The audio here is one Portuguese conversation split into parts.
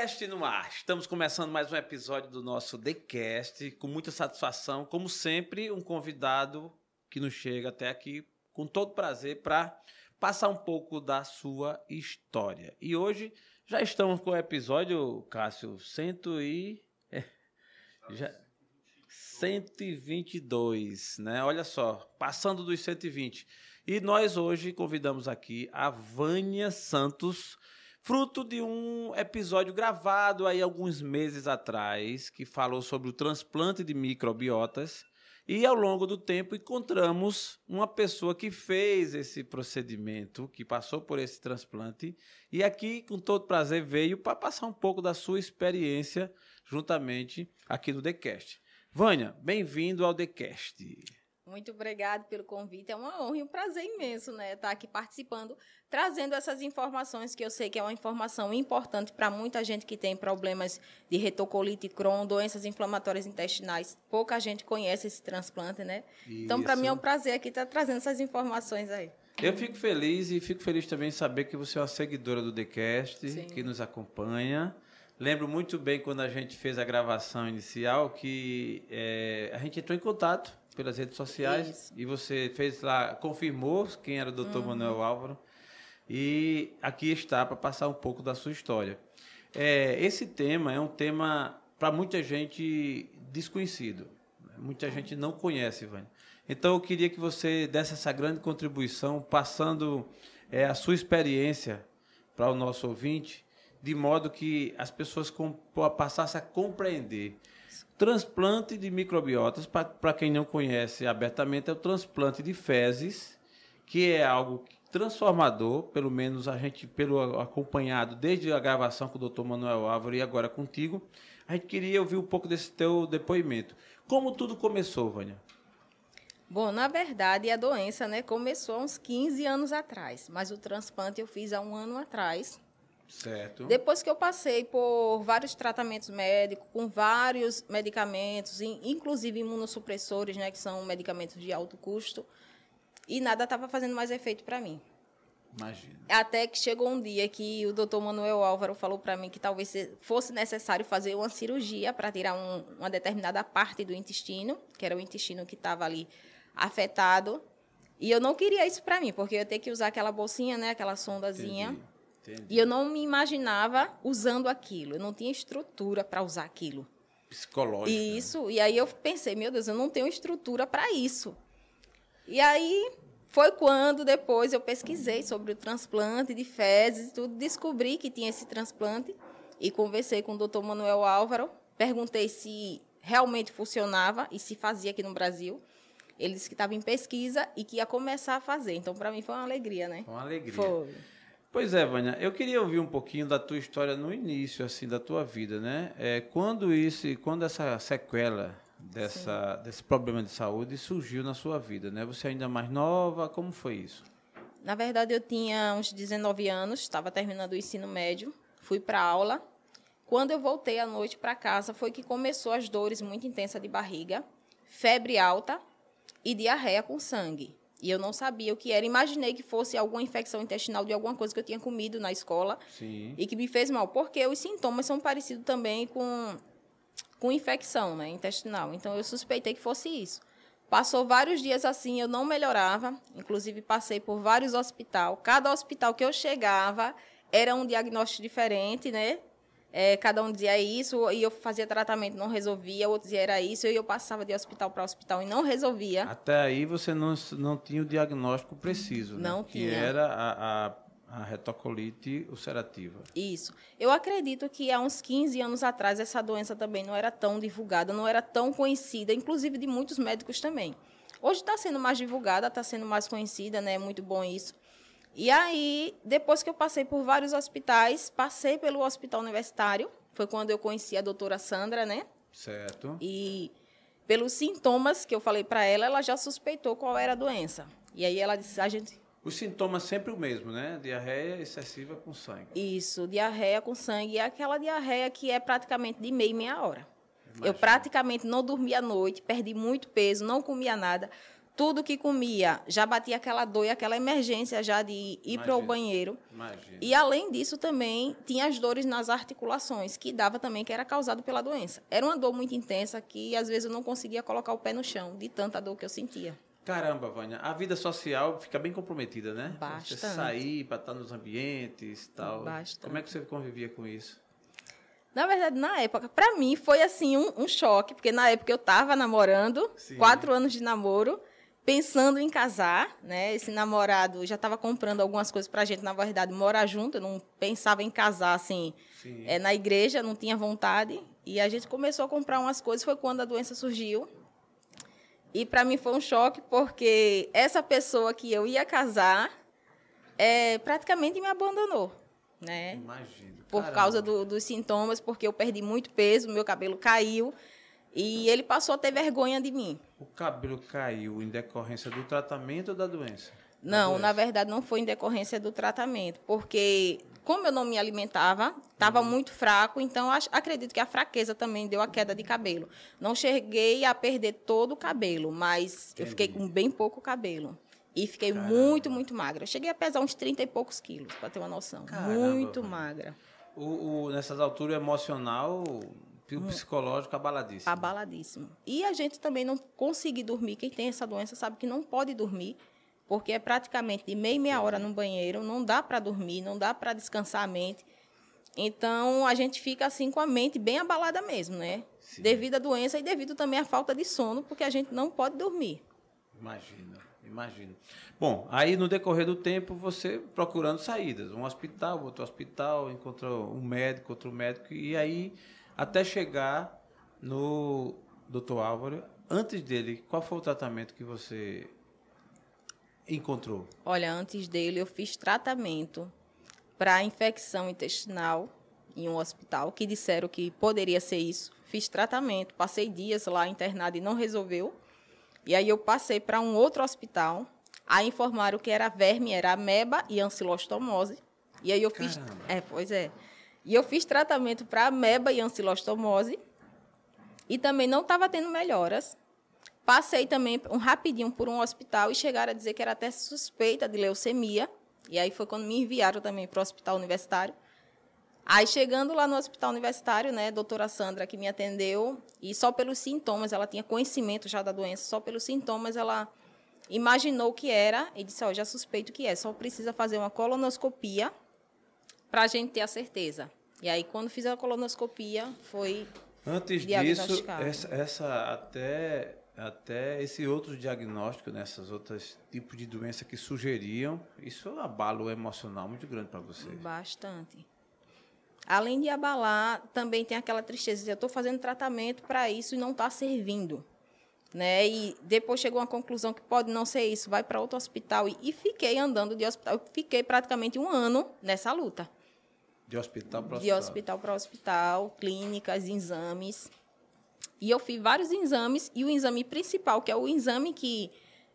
TheCast no ar. Estamos começando mais um episódio do nosso TheCast, com muita satisfação. Como sempre, um convidado que nos chega até aqui com todo prazer para passar um pouco da sua história. E hoje já estamos com o episódio, Cássio, cento e... É, já... 122, né? Olha só, passando dos 120. E nós hoje convidamos aqui a Vânia Santos, fruto de um episódio gravado aí alguns meses atrás, que falou sobre o transplante de microbiotas. E ao longo do tempo encontramos uma pessoa que fez esse procedimento, que passou por esse transplante, e aqui, com todo prazer, veio para passar um pouco da sua experiência juntamente aqui no TheCast. Vânia, bem-vindo ao TheCast. Muito obrigado pelo convite. É uma honra e um prazer imenso, né, estar aqui participando, trazendo essas informações que eu sei que é uma informação importante para muita gente que tem problemas de retocolite Crohn, doenças inflamatórias intestinais. Pouca gente conhece esse transplante, né? Isso. Então, para mim é um prazer aqui estar trazendo essas informações aí. Eu fico feliz e fico feliz também em saber que você é uma seguidora do TheCast, que nos acompanha. Lembro muito bem quando a gente fez a gravação inicial que é, a gente entrou em contato pelas redes sociais Isso. e você fez lá, confirmou quem era o Dr. Uhum. Manuel Álvaro e aqui está para passar um pouco da sua história. É, esse tema é um tema para muita gente desconhecido, muita gente não conhece, Vânia. Então eu queria que você desse essa grande contribuição, passando é, a sua experiência para o nosso ouvinte, de modo que as pessoas passassem a compreender Transplante de microbiotas, para quem não conhece abertamente, é o transplante de fezes, que é algo transformador, pelo menos a gente, pelo acompanhado desde a gravação com o Dr. Manuel Álvaro e agora contigo, a gente queria ouvir um pouco desse teu depoimento. Como tudo começou, Vânia? Bom, na verdade, a doença né, começou há uns 15 anos atrás, mas o transplante eu fiz há um ano atrás. Certo. Depois que eu passei por vários tratamentos médicos, com vários medicamentos, inclusive imunossupressores, né, que são medicamentos de alto custo, e nada estava fazendo mais efeito para mim. Imagina. Até que chegou um dia que o doutor Manuel Álvaro falou para mim que talvez fosse necessário fazer uma cirurgia para tirar um, uma determinada parte do intestino, que era o intestino que estava ali afetado. E eu não queria isso para mim, porque eu ia ter que usar aquela bolsinha, né, aquela sondazinha. Entendi Entendi. E eu não me imaginava usando aquilo. Eu não tinha estrutura para usar aquilo. Psicológico. Isso. Né? E aí eu pensei, meu Deus, eu não tenho estrutura para isso. E aí foi quando depois eu pesquisei sobre o transplante de fezes e tudo, descobri que tinha esse transplante e conversei com o Dr. Manuel Álvaro, perguntei se realmente funcionava e se fazia aqui no Brasil. Ele disse que estava em pesquisa e que ia começar a fazer. Então, para mim, foi uma alegria, né? Foi uma alegria. Foi. Pois é, Vânia, eu queria ouvir um pouquinho da tua história no início, assim, da tua vida, né? É, quando isso, quando essa sequela dessa, desse problema de saúde surgiu na sua vida, né? Você ainda mais nova, como foi isso? Na verdade, eu tinha uns 19 anos, estava terminando o ensino médio, fui para aula. Quando eu voltei à noite para casa, foi que começou as dores muito intensas de barriga, febre alta e diarreia com sangue. E eu não sabia o que era. Imaginei que fosse alguma infecção intestinal de alguma coisa que eu tinha comido na escola Sim. e que me fez mal. Porque os sintomas são parecidos também com, com infecção né, intestinal. Então eu suspeitei que fosse isso. Passou vários dias assim, eu não melhorava. Inclusive, passei por vários hospitais. Cada hospital que eu chegava era um diagnóstico diferente, né? É, cada um dizia isso, e eu fazia tratamento, não resolvia, outro dizia era isso, e eu passava de hospital para hospital e não resolvia. Até aí você não, não tinha o diagnóstico preciso, né? Não que tinha. Que era a, a, a retocolite ulcerativa. Isso. Eu acredito que há uns 15 anos atrás essa doença também não era tão divulgada, não era tão conhecida, inclusive de muitos médicos também. Hoje está sendo mais divulgada, está sendo mais conhecida, né? É muito bom isso. E aí, depois que eu passei por vários hospitais, passei pelo hospital universitário, foi quando eu conheci a doutora Sandra, né? Certo. E pelos sintomas que eu falei para ela, ela já suspeitou qual era a doença. E aí ela disse, a gente... Os sintomas sempre o mesmo, né? Diarreia excessiva com sangue. Isso, diarreia com sangue. E é aquela diarreia que é praticamente de meia, meia hora. Eu praticamente não dormia à noite, perdi muito peso, não comia nada tudo que comia já batia aquela dor e aquela emergência já de ir para o banheiro. Imagina. E além disso também tinha as dores nas articulações, que dava também que era causado pela doença. Era uma dor muito intensa que às vezes eu não conseguia colocar o pé no chão, de tanta dor que eu sentia. Caramba, Vânia, a vida social fica bem comprometida, né? Bastante. Você sair para estar nos ambientes e tal. Bastante. Como é que você convivia com isso? Na verdade, na época, para mim foi assim um, um, choque, porque na época eu estava namorando, Sim. quatro anos de namoro, pensando em casar, né? Esse namorado já estava comprando algumas coisas para a gente, na verdade, morar junto. Eu não pensava em casar assim é, na igreja, não tinha vontade. E a gente começou a comprar umas coisas. Foi quando a doença surgiu. E para mim foi um choque, porque essa pessoa que eu ia casar é, praticamente me abandonou, né? Imagino. Por Caramba. causa do, dos sintomas, porque eu perdi muito peso, meu cabelo caiu. E ele passou a ter vergonha de mim. O cabelo caiu em decorrência do tratamento ou da doença? Não, na verdade não foi em decorrência do tratamento, porque como eu não me alimentava, estava uhum. muito fraco, então acredito que a fraqueza também deu a queda de cabelo. Não cheguei a perder todo o cabelo, mas Entendi. eu fiquei com bem pouco cabelo. E fiquei Caramba. muito, muito magra. cheguei a pesar uns 30 e poucos quilos, para ter uma noção. Caramba, muito magra. O, o, nessas alturas, emocional e o hum. psicológico abaladíssimo. Abaladíssimo. E a gente também não conseguir dormir. Quem tem essa doença sabe que não pode dormir, porque é praticamente de meia e meia hora no banheiro, não dá para dormir, não dá para descansar a mente. Então, a gente fica assim com a mente bem abalada mesmo, né? Sim. Devido à doença e devido também à falta de sono, porque a gente não pode dormir. Imagina, imagina. Bom, aí no decorrer do tempo, você procurando saídas. Um hospital, outro hospital, encontrou um médico, outro médico, e aí até chegar no doutor Álvaro. Antes dele, qual foi o tratamento que você encontrou? Olha, antes dele eu fiz tratamento para infecção intestinal em um hospital, que disseram que poderia ser isso. Fiz tratamento, passei dias lá internado e não resolveu. E aí eu passei para um outro hospital. Aí informaram que era verme, era ameba e ancilostomose. E aí eu fiz, Caramba. é, pois é. E eu fiz tratamento para ameba e ancilostomose. E também não estava tendo melhoras. Passei também um rapidinho por um hospital e chegaram a dizer que era até suspeita de leucemia. E aí foi quando me enviaram também para o hospital universitário. Aí chegando lá no hospital universitário, né, a doutora Sandra que me atendeu, e só pelos sintomas, ela tinha conhecimento já da doença, só pelos sintomas ela imaginou que era e disse, ó, oh, já suspeito que é, só precisa fazer uma colonoscopia para a gente ter a certeza. E aí, quando fiz a colonoscopia, foi Antes disso, essa, essa, até, até esse outro diagnóstico, nessas né, outras tipos de doença que sugeriam, isso é um abalo emocional muito grande para você. Bastante. Além de abalar, também tem aquela tristeza de eu estou fazendo tratamento para isso e não está servindo. Né? E depois chegou a conclusão que pode não ser isso, vai para outro hospital. E, e, fiquei andando de hospital. Fiquei praticamente um ano nessa luta. De hospital para hospital? De hospital para hospital, clínicas, exames. E eu fiz vários exames. E o exame principal, que é o exame que,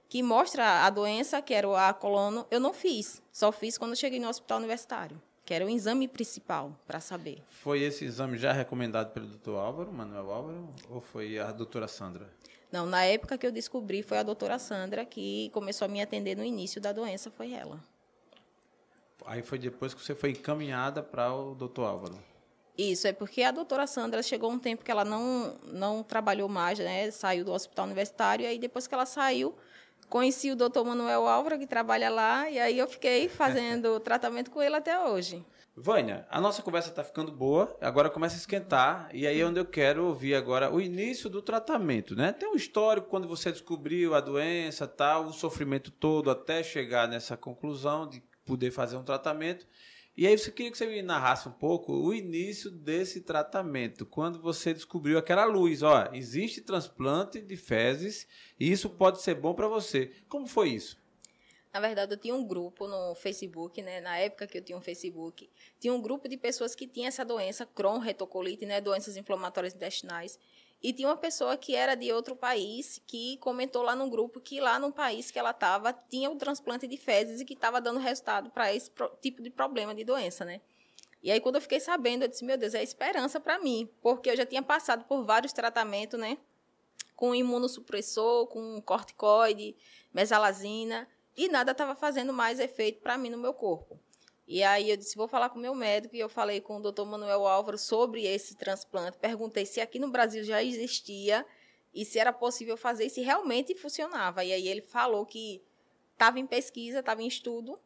que mostra a doença, que era a colono, eu não fiz. Só fiz quando cheguei no hospital universitário que era o exame principal para saber. Foi esse exame já recomendado pelo doutor Álvaro, Manuel Álvaro, ou foi a doutora Sandra? Não, na época que eu descobri, foi a doutora Sandra que começou a me atender no início da doença, foi ela. Aí foi depois que você foi encaminhada para o doutor Álvaro. Isso, é porque a doutora Sandra chegou um tempo que ela não, não trabalhou mais, né? Saiu do hospital universitário, e aí depois que ela saiu, conheci o doutor Manuel Álvaro, que trabalha lá, e aí eu fiquei fazendo tratamento com ele até hoje. Vânia, a nossa conversa está ficando boa, agora começa a esquentar, e aí é onde eu quero ouvir agora o início do tratamento, né? Tem um histórico quando você descobriu a doença, tal, o sofrimento todo até chegar nessa conclusão de poder fazer um tratamento. E aí eu queria que você me narrasse um pouco o início desse tratamento, quando você descobriu aquela luz, ó, existe transplante de fezes e isso pode ser bom para você. Como foi isso? Na verdade, eu tinha um grupo no Facebook, né? Na época que eu tinha um Facebook, tinha um grupo de pessoas que tinham essa doença, Crohn, retocolite, né? Doenças inflamatórias intestinais. E tinha uma pessoa que era de outro país que comentou lá no grupo que lá no país que ela estava tinha o transplante de fezes e que estava dando resultado para esse tipo de problema de doença, né? E aí quando eu fiquei sabendo, eu disse, meu Deus, é esperança para mim, porque eu já tinha passado por vários tratamentos, né? com imunossupressor, com corticoide, mesalazina, e nada estava fazendo mais efeito para mim no meu corpo. E aí eu disse, vou falar com o meu médico, e eu falei com o doutor Manuel Álvaro sobre esse transplante. Perguntei se aqui no Brasil já existia e se era possível fazer e se realmente funcionava. E aí ele falou que estava em pesquisa, estava em estudo,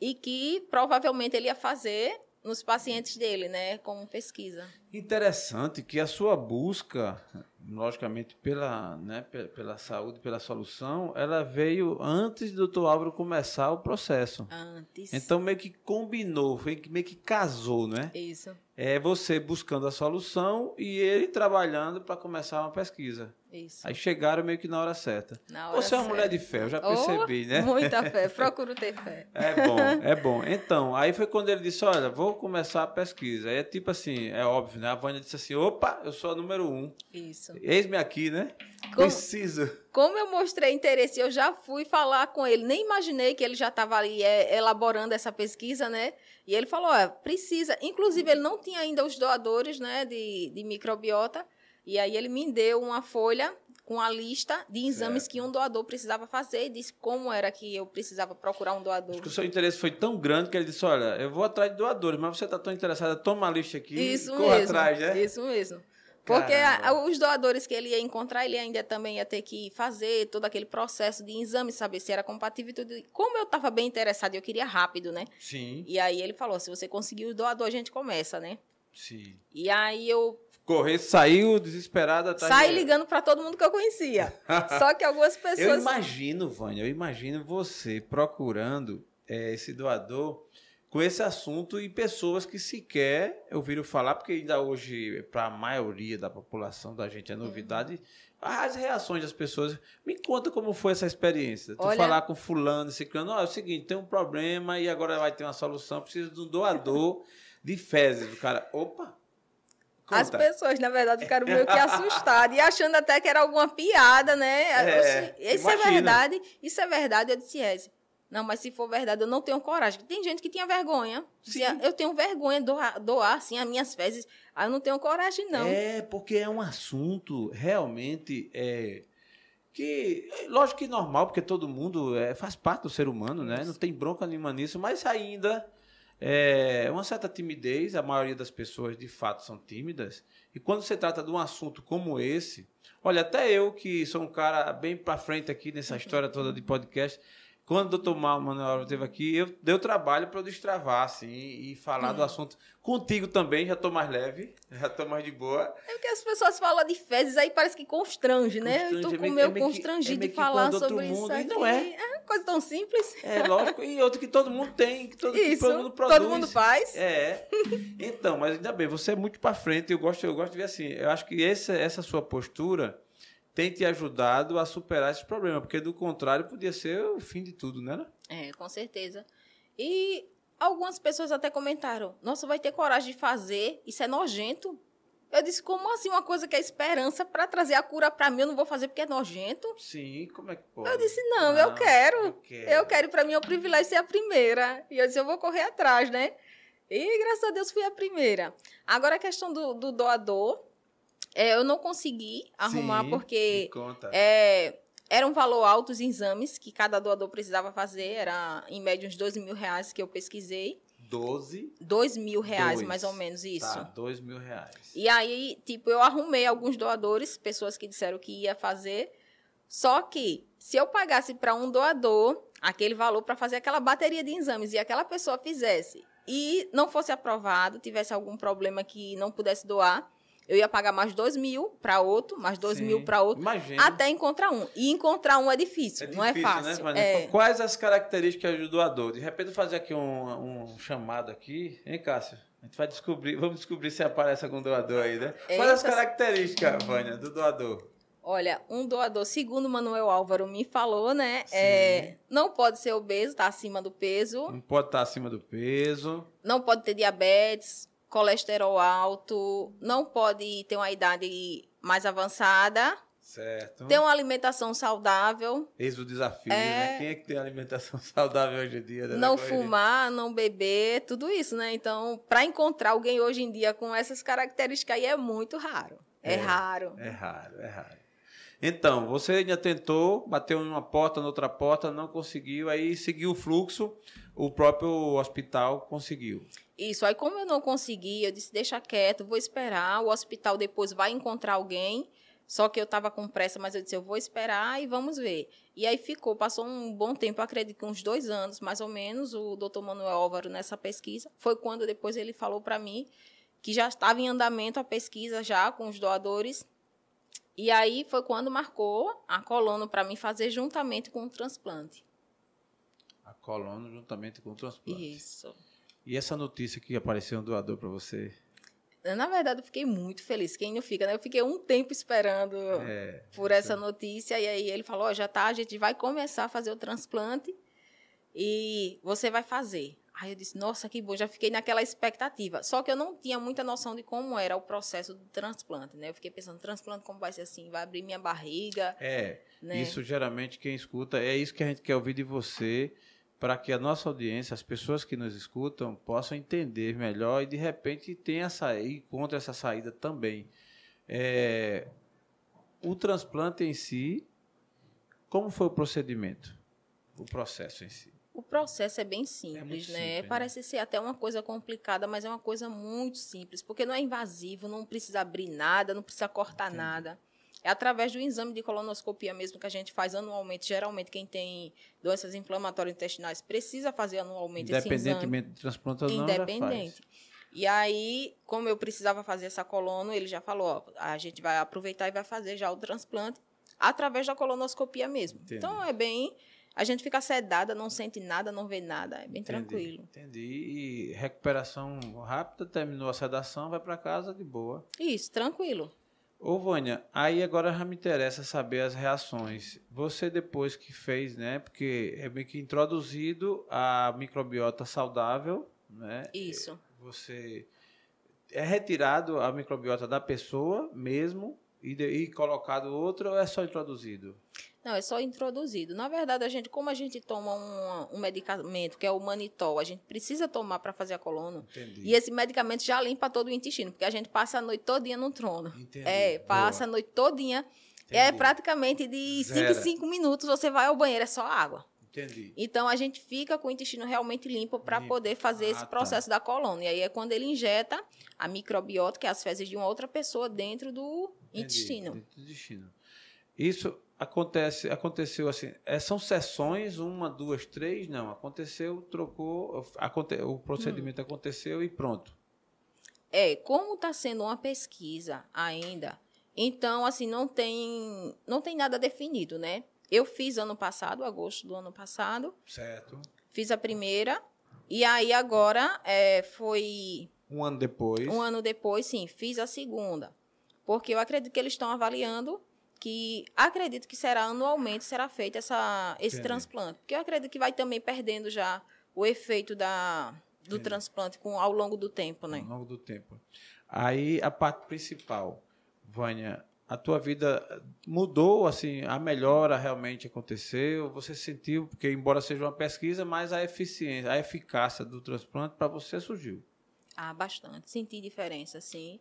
e que provavelmente ele ia fazer nos pacientes dele, né, como pesquisa. Interessante que a sua busca logicamente, pela, né, pela saúde, pela solução, ela veio antes do doutor Álvaro começar o processo. Antes. Então, meio que combinou, foi meio que casou, né? Isso. É você buscando a solução e ele trabalhando para começar uma pesquisa. Isso. Aí chegaram meio que na hora certa. Na hora você é uma mulher de fé, eu já percebi, oh, né? Muita fé, procuro ter fé. É bom, é bom. Então, aí foi quando ele disse, olha, vou começar a pesquisa. Aí é tipo assim, é óbvio, né? A Vânia disse assim, opa, eu sou a número um. Isso. Eis-me aqui, né? Como, Preciso. Como eu mostrei interesse, eu já fui falar com ele. Nem imaginei que ele já estava ali é, elaborando essa pesquisa, né? E ele falou, é, precisa. Inclusive, ele não tinha ainda os doadores, né, de, de microbiota. E aí ele me deu uma folha com a lista de exames certo. que um doador precisava fazer e disse como era que eu precisava procurar um doador. Acho que o seu interesse foi tão grande que ele disse, olha, eu vou atrás de doadores, mas você está tão interessada, toma a lista aqui Isso e corra atrás, né? Isso mesmo. Porque a, os doadores que ele ia encontrar, ele ainda também ia ter que fazer todo aquele processo de exame, saber se era compatível e tudo. Como eu estava bem interessado e eu queria rápido, né? Sim. E aí ele falou: se você conseguir o doador, a gente começa, né? Sim. E aí eu. Correr, saiu desesperada. Tá Saí ligando para todo mundo que eu conhecia. Só que algumas pessoas. Eu imagino, Vânia, eu imagino você procurando é, esse doador com esse assunto e pessoas que sequer ouviram falar, porque ainda hoje, para a maioria da população da gente, é novidade. As reações das pessoas. Me conta como foi essa experiência. Tu Olha... falar com fulano, ciclano, oh, é o seguinte, tem um problema e agora vai ter uma solução, precisa de um doador de fezes. O cara, opa, Conta. As pessoas, na verdade, ficaram meio que assustadas e achando até que era alguma piada, né? É, isso é imagina. é verdade, isso é verdade. Eu disse, é, não, mas se for verdade, eu não tenho coragem. Tem gente que tinha vergonha. Sim. Eu tenho vergonha de doar, doar assim, as minhas fezes. Aí eu não tenho coragem, não. É, porque é um assunto realmente. É, que, lógico que normal, porque todo mundo é, faz parte do ser humano, né? Não tem bronca nenhuma nisso, mas ainda é uma certa timidez. A maioria das pessoas, de fato, são tímidas. E quando se trata de um assunto como esse, olha, até eu que sou um cara bem para frente aqui nessa história toda de podcast quando o doutor Manuel esteve aqui, eu deu trabalho para eu destravar, assim, e falar hum. do assunto. Contigo também, já estou mais leve, já estou mais de boa. É porque as pessoas falam de fezes, aí parece que constrange, né? Constrange, eu estou com é meio constrangido é de falar sobre isso aqui. Não é. É coisa tão simples. É, lógico. E outro que todo mundo tem, que todo, isso, que todo mundo produz. todo mundo faz. É. Então, mas ainda bem, você é muito para frente, eu gosto, eu gosto de ver assim, eu acho que essa, essa sua postura tem te ajudado a superar esse problema, porque do contrário podia ser o fim de tudo, né? É, com certeza. E algumas pessoas até comentaram: Nossa, vai ter coragem de fazer? Isso é nojento. Eu disse: Como assim uma coisa que é esperança para trazer a cura para mim? Eu não vou fazer porque é nojento? Sim, como é que pode? Eu disse: Não, não eu quero. Eu quero. Eu quero. Para mim é um privilégio ser a primeira. E eu disse: Eu vou correr atrás, né? E graças a Deus fui a primeira. Agora a questão do, do doador. É, eu não consegui arrumar Sim, porque é, era um valor alto os exames que cada doador precisava fazer. Era em média uns 12 mil reais que eu pesquisei. 12? 2 mil reais, dois. mais ou menos tá, isso. Tá, 2 mil reais. E aí, tipo, eu arrumei alguns doadores, pessoas que disseram que ia fazer. Só que, se eu pagasse para um doador aquele valor para fazer aquela bateria de exames e aquela pessoa fizesse e não fosse aprovado, tivesse algum problema que não pudesse doar, eu ia pagar mais dois mil para outro, mais dois Sim, mil para outro, imagina. até encontrar um. E encontrar um é difícil, é não é difícil, é fácil. Né, é. Quais as características do doador? De repente, fazer aqui um, um chamado aqui, hein, Cássio? A gente vai descobrir, vamos descobrir se aparece algum doador aí, né? Eita. Quais as características, Vânia, do doador? Olha, um doador, segundo Manuel Álvaro me falou, né? É, não pode ser obeso, está acima do peso. Não pode estar tá acima do peso. Não pode ter diabetes, colesterol alto, não pode ter uma idade mais avançada. Certo. Ter uma alimentação saudável. Eis o desafio, é... né? Quem é que tem alimentação saudável hoje em dia? Né? Não fumar, não beber, tudo isso, né? Então, para encontrar alguém hoje em dia com essas características aí é muito raro. É, é raro. É raro, é raro. Então, você ainda tentou, bateu em uma porta, noutra porta, não conseguiu, aí seguiu o fluxo, o próprio hospital conseguiu. Isso, aí como eu não consegui, eu disse, deixa quieto, vou esperar, o hospital depois vai encontrar alguém, só que eu estava com pressa, mas eu disse, eu vou esperar e vamos ver. E aí ficou, passou um bom tempo, acredito que uns dois anos, mais ou menos, o doutor Manuel Álvaro nessa pesquisa, foi quando depois ele falou para mim que já estava em andamento a pesquisa já com os doadores, e aí foi quando marcou a colono para mim fazer juntamente com o transplante. A colono juntamente com o transplante. Isso. E essa notícia que apareceu um doador para você? Na verdade, eu fiquei muito feliz. Quem não fica, né? Eu fiquei um tempo esperando é, por essa é. notícia. E aí ele falou: oh, já tá, a gente vai começar a fazer o transplante e você vai fazer. Aí eu disse, nossa, que bom, já fiquei naquela expectativa. Só que eu não tinha muita noção de como era o processo do transplante, né? Eu fiquei pensando, transplante como vai ser assim? Vai abrir minha barriga? É, né? isso geralmente quem escuta, é isso que a gente quer ouvir de você, para que a nossa audiência, as pessoas que nos escutam, possam entender melhor e de repente tenha sair contra essa saída também. É, o transplante em si, como foi o procedimento? O processo em si? O processo é bem simples, é né? Simples, né? Parece ser até uma coisa complicada, mas é uma coisa muito simples, porque não é invasivo, não precisa abrir nada, não precisa cortar Entendi. nada. É através do exame de colonoscopia mesmo que a gente faz anualmente. Geralmente, quem tem doenças inflamatórias intestinais precisa fazer anualmente esse exame. Independentemente do transplante ou não, Independente. E aí, como eu precisava fazer essa colono, ele já falou, ó, a gente vai aproveitar e vai fazer já o transplante através da colonoscopia mesmo. Entendi. Então, é bem a gente fica sedada, não sente nada, não vê nada, é bem entendi, tranquilo. Entendi. E recuperação rápida, terminou a sedação, vai para casa de boa. Isso, tranquilo. Ô, Vânia, aí agora já me interessa saber as reações. Você, depois que fez, né? Porque é meio que introduzido a microbiota saudável, né? Isso. Você é retirado a microbiota da pessoa mesmo e, de, e colocado outra ou é só introduzido? Não, é só introduzido. Na verdade, a gente, como a gente toma um, um medicamento que é o manitol, a gente precisa tomar para fazer a coluna. Entendi. E esse medicamento já limpa todo o intestino, porque a gente passa a noite todinha no trono. Entendi. É, passa Boa. a noite todinha. Entendi. É praticamente de 5 em 5 minutos você vai ao banheiro, é só água. Entendi. Então a gente fica com o intestino realmente limpo para poder fazer ah, esse tá. processo tá. da coluna. E aí é quando ele injeta a microbiota, que é as fezes de uma outra pessoa, dentro do Entendi. intestino. Dentro do intestino. Isso acontece, aconteceu assim, é, são sessões, uma, duas, três, não, aconteceu, trocou, aconte, o procedimento hum. aconteceu e pronto. É, como está sendo uma pesquisa ainda, então, assim, não tem, não tem nada definido, né? Eu fiz ano passado, agosto do ano passado. Certo. Fiz a primeira, e aí agora é, foi... Um ano depois. Um ano depois, sim, fiz a segunda. Porque eu acredito que eles estão avaliando que acredito que será anualmente será feito essa, esse Entendi. transplante. Porque eu acredito que vai também perdendo já o efeito da, do Entendi. transplante com, ao longo do tempo, né? Ao longo do tempo. Aí a parte principal, Vânia, a tua vida mudou, assim, a melhora realmente aconteceu? Você sentiu, porque embora seja uma pesquisa, mas a eficiência, a eficácia do transplante para você surgiu? Ah, bastante. Senti diferença, sim.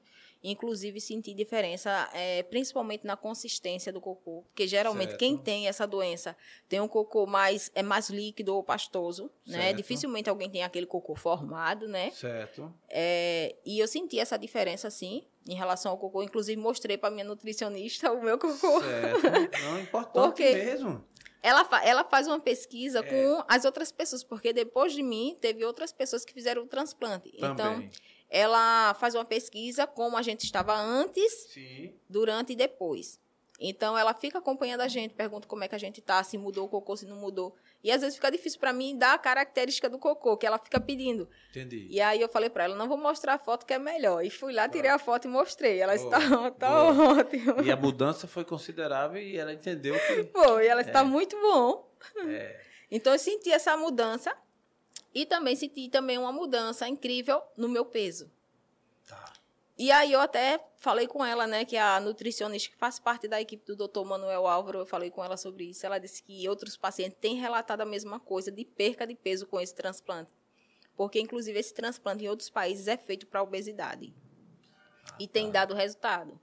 Inclusive, senti diferença, é, principalmente na consistência do cocô. Porque geralmente certo. quem tem essa doença tem um cocô mais, é mais líquido ou pastoso, né? certo. né? Dificilmente alguém tem aquele cocô formado, né? Certo. É, e eu senti essa diferença, sim, em relação ao cocô. Inclusive, mostrei para minha nutricionista o meu cocô. Certo. Não, importante Porque mesmo. Ela, ela faz uma pesquisa é. com as outras pessoas, porque depois de mim, teve outras pessoas que fizeram o transplante. Também. Então, ela faz uma pesquisa como a gente estava antes, Sim. durante e depois. Então ela fica acompanhando a gente, pergunta como é que a gente tá, se mudou o cocô, se não mudou. E às vezes fica difícil para mim dar a característica do cocô, que ela fica pedindo. Entendi. E aí eu falei para ela, não vou mostrar a foto que é melhor. E fui lá, tirei a foto e mostrei. Ela está tá ótimo. E a mudança foi considerável e ela entendeu que Foi, ela está é. muito bom. É. Então eu senti essa mudança e também senti também uma mudança incrível no meu peso. Tá. E aí eu até falei com ela, né, que a nutricionista que faz parte da equipe do Dr. Manuel Álvaro, eu falei com ela sobre isso. Ela disse que outros pacientes têm relatado a mesma coisa de perca de peso com esse transplante. Porque inclusive esse transplante em outros países é feito para obesidade. Ah, e tem tá. dado resultado.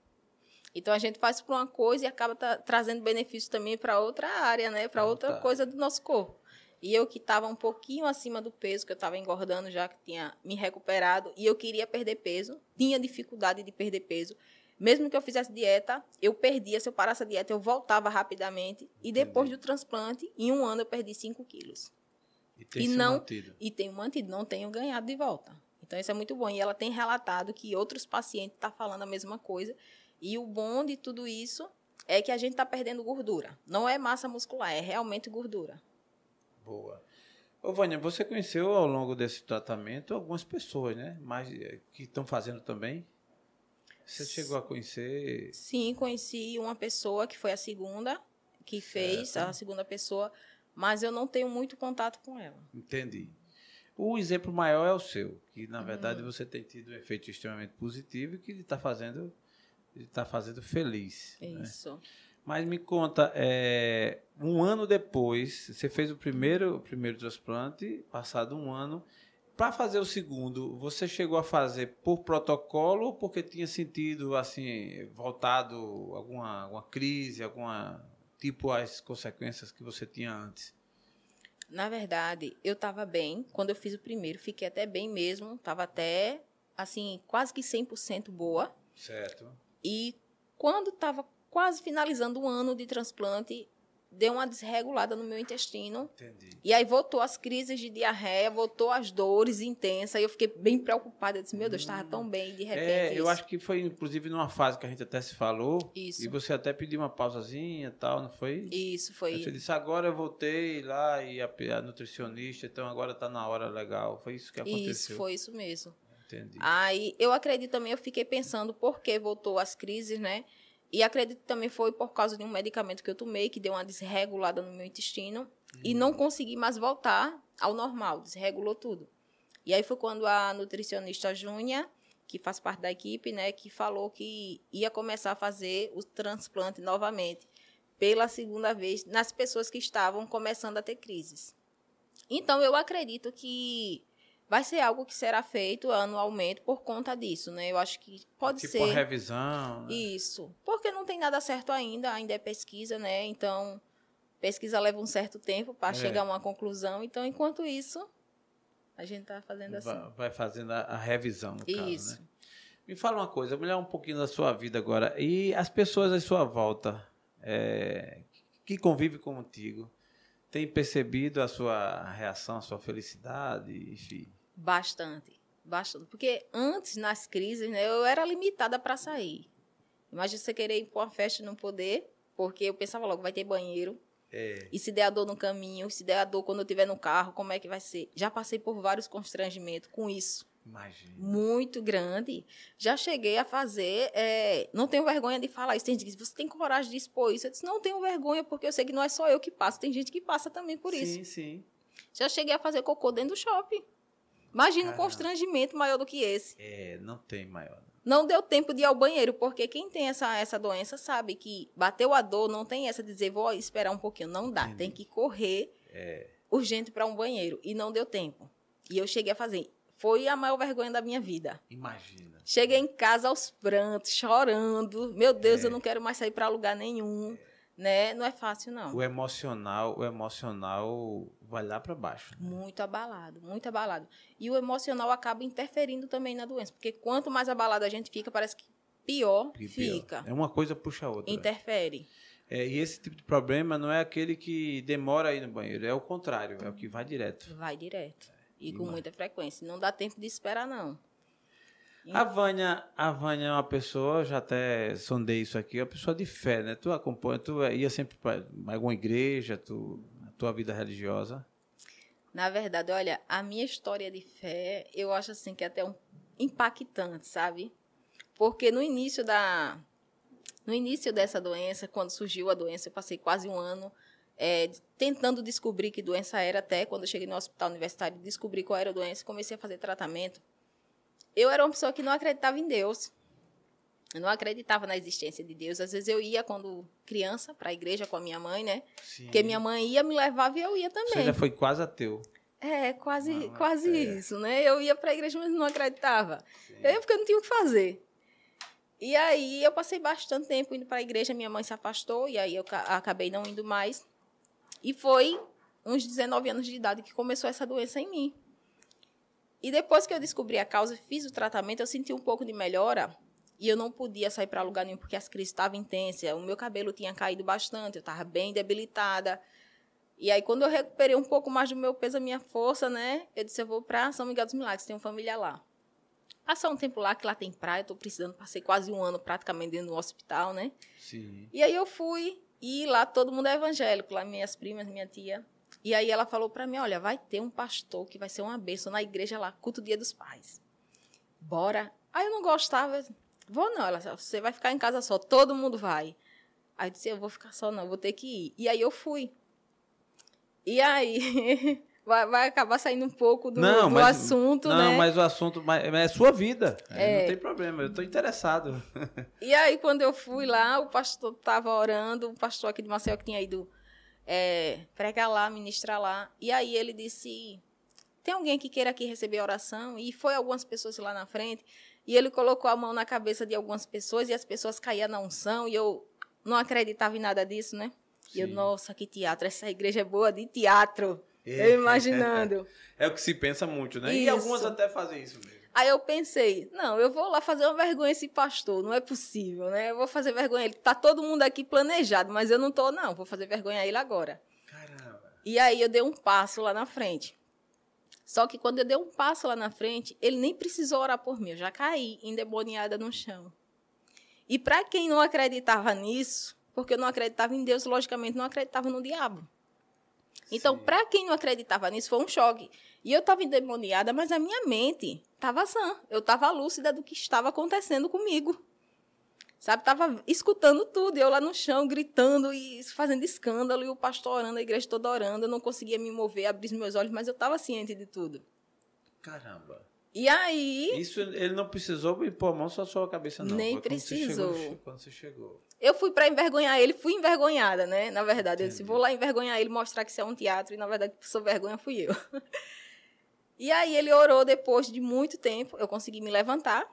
Então a gente faz para uma coisa e acaba tra trazendo benefício também para outra área, né? Para outra tá. coisa do nosso corpo. E eu que estava um pouquinho acima do peso, que eu estava engordando já, que tinha me recuperado, e eu queria perder peso, tinha dificuldade de perder peso. Mesmo que eu fizesse dieta, eu perdia. Se eu parasse a dieta, eu voltava rapidamente. E depois Entendi. do transplante, em um ano, eu perdi 5 quilos. E tem e não mantido. E tenho mantido, não tenho ganhado de volta. Então, isso é muito bom. E ela tem relatado que outros pacientes estão tá falando a mesma coisa. E o bom de tudo isso é que a gente está perdendo gordura. Não é massa muscular, é realmente gordura. Boa. Ô, Vânia, você conheceu ao longo desse tratamento algumas pessoas, né? Mas eh, que estão fazendo também? Você chegou a conhecer? Sim, conheci uma pessoa que foi a segunda que fez, certo. a segunda pessoa, mas eu não tenho muito contato com ela. Entendi. O exemplo maior é o seu, que na verdade uhum. você tem tido um efeito extremamente positivo e que está fazendo, está fazendo feliz. Né? Isso. Né? Mas me conta, é, um ano depois, você fez o primeiro, o primeiro transplante, passado um ano, para fazer o segundo, você chegou a fazer por protocolo ou porque tinha sentido assim voltado alguma, alguma crise, alguma tipo as consequências que você tinha antes? Na verdade, eu estava bem quando eu fiz o primeiro, fiquei até bem mesmo, estava até assim quase que 100% boa. Certo. E quando estava quase finalizando um ano de transplante, deu uma desregulada no meu intestino. Entendi. E aí voltou as crises de diarreia, voltou as dores intensas. E eu fiquei bem preocupada. Eu disse, meu Deus, estava tão bem de repente. É, eu acho que foi, inclusive, numa fase que a gente até se falou. Isso. E você até pediu uma pausazinha e tal, não foi? Isso, foi. Você disse, agora eu voltei lá e a, a nutricionista, então agora está na hora legal. Foi isso que aconteceu? Isso, foi isso mesmo. Entendi. Aí, eu acredito também, eu fiquei pensando por que voltou as crises, né? E acredito que também foi por causa de um medicamento que eu tomei, que deu uma desregulada no meu intestino. Uhum. E não consegui mais voltar ao normal, desregulou tudo. E aí foi quando a nutricionista Júnia, que faz parte da equipe, né, que falou que ia começar a fazer o transplante novamente, pela segunda vez, nas pessoas que estavam começando a ter crises. Então, eu acredito que vai ser algo que será feito anualmente por conta disso, né? Eu acho que pode tipo ser. Tipo revisão. Né? Isso. Porque não tem nada certo ainda, ainda é pesquisa, né? Então, pesquisa leva um certo tempo para é. chegar a uma conclusão. Então, enquanto isso, a gente está fazendo assim. Vai fazendo a, a revisão, no isso. Caso, né? Me fala uma coisa, olhar um pouquinho da sua vida agora. E as pessoas à sua volta, é, que convivem contigo, tem percebido a sua reação, a sua felicidade, enfim? Bastante, bastante. Porque antes, nas crises, né, eu era limitada para sair. Imagina você querer ir para uma festa e não poder, porque eu pensava logo, vai ter banheiro. É. E se der a dor no caminho, se der a dor quando eu estiver no carro, como é que vai ser? Já passei por vários constrangimentos com isso. Imagina. Muito grande. Já cheguei a fazer. É, não tenho vergonha de falar isso. Tem gente que diz, você tem coragem de expor isso? Eu disse, não tenho vergonha, porque eu sei que não é só eu que passo, tem gente que passa também por isso. Sim, sim. Já cheguei a fazer cocô dentro do shopping. Imagina Caramba. um constrangimento maior do que esse. É, não tem maior. Não deu tempo de ir ao banheiro, porque quem tem essa, essa doença sabe que bateu a dor, não tem essa de dizer, vou esperar um pouquinho. Não dá, Entendi. tem que correr é. urgente para um banheiro. E não deu tempo. E eu cheguei a fazer. Foi a maior vergonha da minha vida. Imagina. Cheguei em casa aos prantos, chorando. Meu Deus, é. eu não quero mais sair para lugar nenhum. É né? Não é fácil, não. O emocional, o emocional vai lá para baixo. Né? Muito abalado, muito abalado. E o emocional acaba interferindo também na doença, porque quanto mais abalado a gente fica, parece que pior que fica. Pior. É uma coisa puxa a outra. Interfere. É, e esse tipo de problema não é aquele que demora aí no banheiro, é o contrário, é o que vai direto. Vai direto. E com muita frequência. Não dá tempo de esperar, não. A Vânia, a Vânia é uma pessoa, já até sondei isso aqui, é uma pessoa de fé, né? Tu acompanha, tu ia sempre para alguma igreja, tu, a tua vida religiosa? Na verdade, olha, a minha história de fé, eu acho assim que é até um impactante, sabe? Porque no início da no início dessa doença, quando surgiu a doença, eu passei quase um ano é, tentando descobrir que doença era, até quando eu cheguei no hospital universitário, descobri qual era a doença, comecei a fazer tratamento eu era uma pessoa que não acreditava em Deus. Eu não acreditava na existência de Deus. Às vezes eu ia quando criança para a igreja com a minha mãe, né? Sim. Porque minha mãe ia, me levava e eu ia também. Você já foi quase ateu. É, quase, não, quase é. isso, né? Eu ia para a igreja, mas não acreditava. Sim. Eu ia porque eu não tinha o que fazer. E aí eu passei bastante tempo indo para a igreja, minha mãe se afastou e aí eu acabei não indo mais. E foi uns 19 anos de idade que começou essa doença em mim. E depois que eu descobri a causa, fiz o tratamento, eu senti um pouco de melhora e eu não podia sair para lugar nenhum porque as crises estavam intensas, o meu cabelo tinha caído bastante, eu estava bem debilitada. E aí, quando eu recuperei um pouco mais do meu peso, a minha força, né? Eu disse, eu vou para São Miguel dos Milagres, tenho família lá. Passar um tempo lá, que lá tem praia, estou precisando, passei quase um ano praticamente dentro do hospital, né? Sim. E aí eu fui, e lá todo mundo é evangélico, lá minhas primas, minha tia. E aí ela falou para mim, olha, vai ter um pastor que vai ser uma bênção na igreja lá, culto dia dos pais. Bora. Aí eu não gostava, vou não, ela você vai ficar em casa só, todo mundo vai. Aí eu disse, eu vou ficar só não, vou ter que ir. E aí eu fui. E aí, vai, vai acabar saindo um pouco do, não, do mas, assunto, não, né? Não, mas o assunto mas, é sua vida. É. Não tem problema, eu estou interessado. E aí, quando eu fui lá, o pastor estava orando, o pastor aqui de Maceió que tinha ido é, pregar lá, ministrar lá. E aí ele disse, tem alguém que queira aqui receber oração? E foi algumas pessoas lá na frente. E ele colocou a mão na cabeça de algumas pessoas e as pessoas caíam na unção. E eu não acreditava em nada disso, né? E eu, nossa, que teatro, essa igreja é boa de teatro. É. Eu imaginando. É o que se pensa muito, né? Isso. E algumas até fazem isso mesmo. Aí eu pensei, não, eu vou lá fazer uma vergonha esse pastor, não é possível, né? Eu vou fazer vergonha ele. Tá todo mundo aqui planejado, mas eu não tô, não. Vou fazer vergonha a ele agora. Caramba. E aí eu dei um passo lá na frente. Só que quando eu dei um passo lá na frente, ele nem precisou orar por mim. Eu já caí endemoniada no chão. E para quem não acreditava nisso, porque eu não acreditava em Deus, logicamente não acreditava no diabo. Então, para quem não acreditava nisso, foi um choque. E eu estava endemoniada, mas a minha mente estava sã. Eu estava lúcida do que estava acontecendo comigo. Sabe, estava escutando tudo, eu lá no chão, gritando e fazendo escândalo, e o pastor orando, a igreja toda orando. Eu não conseguia me mover, abrir os meus olhos, mas eu estava ciente de tudo. Caramba. E aí. Isso ele não precisou pôr a mão só a sua cabeça, não. Nem Foi precisou. Quando você, chegou, quando você chegou. Eu fui para envergonhar ele, fui envergonhada, né? Na verdade, Entendi. eu disse, vou lá envergonhar ele, mostrar que isso é um teatro, e na verdade, sou vergonha fui eu. e aí ele orou depois de muito tempo, eu consegui me levantar.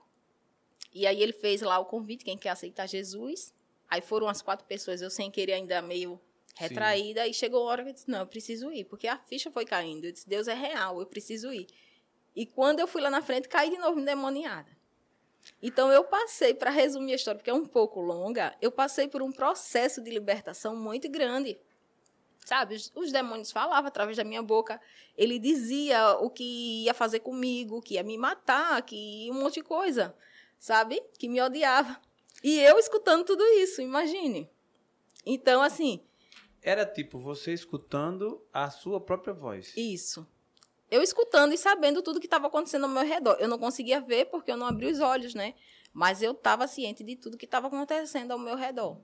E aí ele fez lá o convite, quem quer aceitar Jesus. Aí foram as quatro pessoas, eu sem querer ainda meio retraída, Sim. e chegou uma hora que eu disse, não, eu preciso ir, porque a ficha foi caindo. Eu disse, Deus é real, eu preciso ir. E quando eu fui lá na frente, caí de novo endemoniada. Então eu passei, para resumir a história, porque é um pouco longa, eu passei por um processo de libertação muito grande. Sabe, os, os demônios falavam através da minha boca, ele dizia o que ia fazer comigo, que ia me matar, que um monte de coisa, sabe? Que me odiava. E eu escutando tudo isso, imagine. Então, assim. Era tipo você escutando a sua própria voz. Isso eu escutando e sabendo tudo que estava acontecendo ao meu redor. Eu não conseguia ver porque eu não abri os olhos, né? Mas eu estava ciente de tudo que estava acontecendo ao meu redor.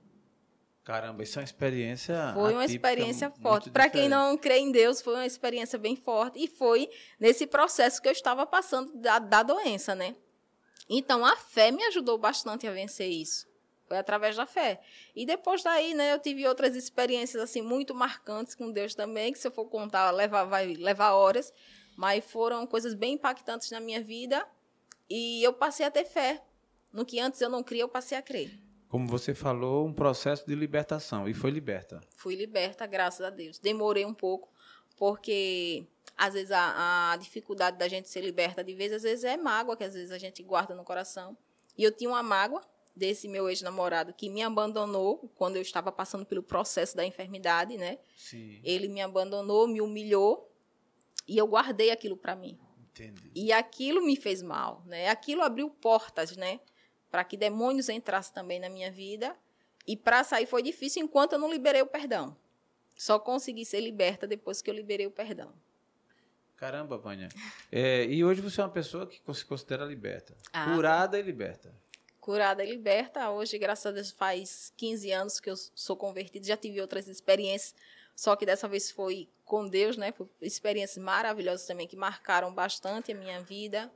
Caramba, isso é uma experiência. Foi uma experiência forte. Para quem não crê em Deus, foi uma experiência bem forte. E foi nesse processo que eu estava passando da, da doença, né? Então a fé me ajudou bastante a vencer isso. Foi através da fé. E depois daí, né, eu tive outras experiências assim muito marcantes com Deus também, que se eu for contar, leva, vai levar horas. Mas foram coisas bem impactantes na minha vida e eu passei a ter fé. No que antes eu não cria, eu passei a crer. Como você falou, um processo de libertação e foi liberta. Fui liberta, graças a Deus. Demorei um pouco, porque às vezes a, a dificuldade da gente ser liberta de vez, às vezes é mágoa que às vezes a gente guarda no coração. E eu tinha uma mágoa desse meu ex-namorado que me abandonou quando eu estava passando pelo processo da enfermidade, né? Sim. Ele me abandonou, me humilhou e eu guardei aquilo para mim. Entendi. E aquilo me fez mal, né? Aquilo abriu portas, né? Para que demônios entrassem também na minha vida. E para sair foi difícil enquanto eu não liberei o perdão. Só consegui ser liberta depois que eu liberei o perdão. Caramba, Vânia. É, e hoje você é uma pessoa que se considera liberta. Ah, curada e liberta. Curada e liberta. Hoje, graças a Deus, faz 15 anos que eu sou convertida. Já tive outras experiências só que dessa vez foi com Deus, né? Foi experiências maravilhosas também que marcaram bastante a minha vida,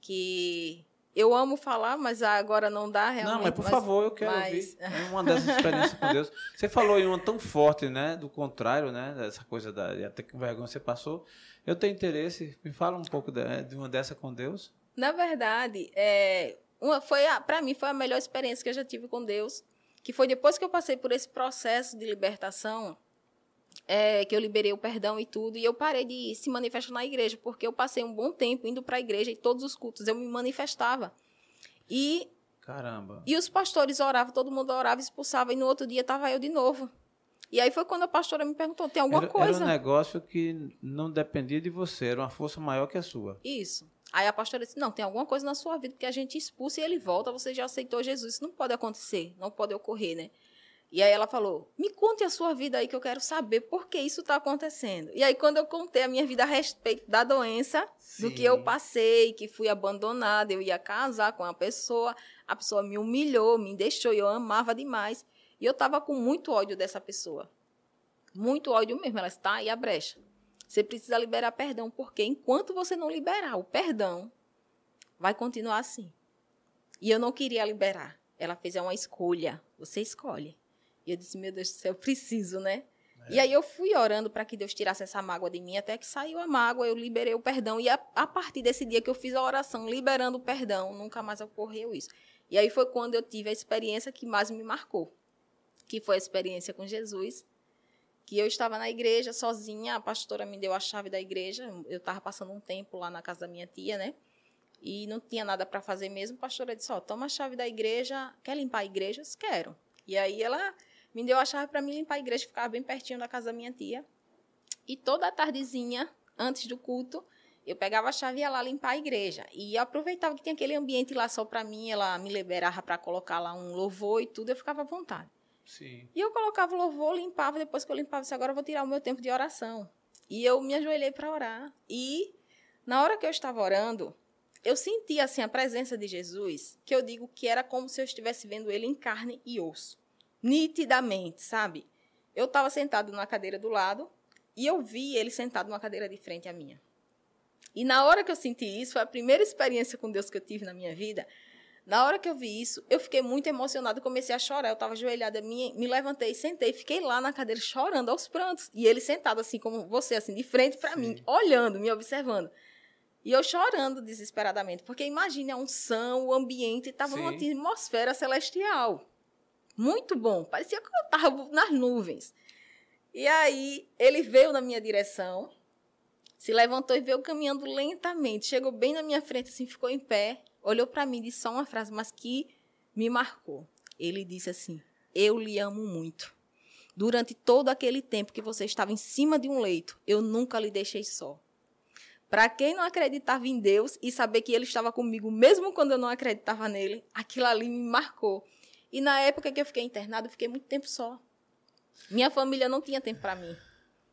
que eu amo falar, mas agora não dá realmente. Não, mas por mas, favor, eu quero mas... ouvir. É uma dessas experiências com Deus. Você falou em uma tão forte, né? Do contrário, né? Dessa coisa da até que vergonha você passou. Eu tenho interesse. Me fala um pouco de, de uma dessa com Deus. Na verdade, é, uma, foi para mim foi a melhor experiência que eu já tive com Deus, que foi depois que eu passei por esse processo de libertação, é, que eu liberei o perdão e tudo, e eu parei de se manifestar na igreja, porque eu passei um bom tempo indo para a igreja e todos os cultos eu me manifestava. E Caramba. E os pastores oravam, todo mundo orava, expulsava, e no outro dia estava eu de novo. E aí foi quando a pastora me perguntou: tem alguma era, coisa? Era um negócio que não dependia de você, era uma força maior que a sua. Isso. Aí a pastora disse: Não, tem alguma coisa na sua vida que a gente expulsa e ele volta, você já aceitou Jesus. Isso não pode acontecer, não pode ocorrer, né? E aí ela falou: Me conte a sua vida aí que eu quero saber por que isso está acontecendo. E aí, quando eu contei a minha vida a respeito da doença, Sim. do que eu passei, que fui abandonada, eu ia casar com uma pessoa, a pessoa me humilhou, me deixou, eu amava demais. E eu estava com muito ódio dessa pessoa. Muito ódio mesmo. Ela está aí a brecha. Você precisa liberar perdão, porque enquanto você não liberar o perdão, vai continuar assim. E eu não queria liberar. Ela fez uma escolha. Você escolhe. E eu disse, meu Deus do céu, eu preciso, né? É. E aí eu fui orando para que Deus tirasse essa mágoa de mim, até que saiu a mágoa, eu liberei o perdão. E a, a, partir desse dia que eu fiz a oração, liberando o perdão, nunca mais ocorreu isso. E aí foi quando eu tive a experiência que mais me marcou, que foi a experiência com Jesus que eu estava na igreja sozinha, a pastora me deu a chave da igreja, eu estava passando um tempo lá na casa da minha tia, né? E não tinha nada para fazer mesmo. A pastora disse: Ó, oh, toma a chave da igreja, quer limpar a igreja? Eu disse: Quero. E aí ela me deu a chave para mim limpar a igreja, ficava bem pertinho da casa da minha tia. E toda a tardezinha, antes do culto, eu pegava a chave e ia lá limpar a igreja. E aproveitava que tinha aquele ambiente lá só para mim, ela me liberava para colocar lá um louvor e tudo, eu ficava à vontade. Sim. E eu colocava o louvor, limpava, depois que eu limpava, disse, agora eu vou tirar o meu tempo de oração. E eu me ajoelhei para orar. E na hora que eu estava orando, eu senti assim a presença de Jesus, que eu digo que era como se eu estivesse vendo ele em carne e osso. Nitidamente, sabe? Eu estava sentado na cadeira do lado e eu vi ele sentado numa cadeira de frente à minha. E na hora que eu senti isso, foi a primeira experiência com Deus que eu tive na minha vida, na hora que eu vi isso, eu fiquei muito emocionada, comecei a chorar. Eu estava ajoelhada, me, me levantei, sentei, fiquei lá na cadeira chorando aos prantos. E ele sentado assim como você, assim, de frente para mim, olhando, me observando. E eu chorando desesperadamente, porque imagine a unção, o ambiente estava numa atmosfera celestial. Muito bom, parecia que eu estava nas nuvens. E aí ele veio na minha direção, se levantou e veio caminhando lentamente, chegou bem na minha frente, assim, ficou em pé olhou para mim e disse só uma frase, mas que me marcou. Ele disse assim: Eu lhe amo muito. Durante todo aquele tempo que você estava em cima de um leito, eu nunca lhe deixei só. Para quem não acreditava em Deus e saber que Ele estava comigo, mesmo quando eu não acreditava nele, aquilo ali me marcou. E na época que eu fiquei internada, eu fiquei muito tempo só. Minha família não tinha tempo para mim.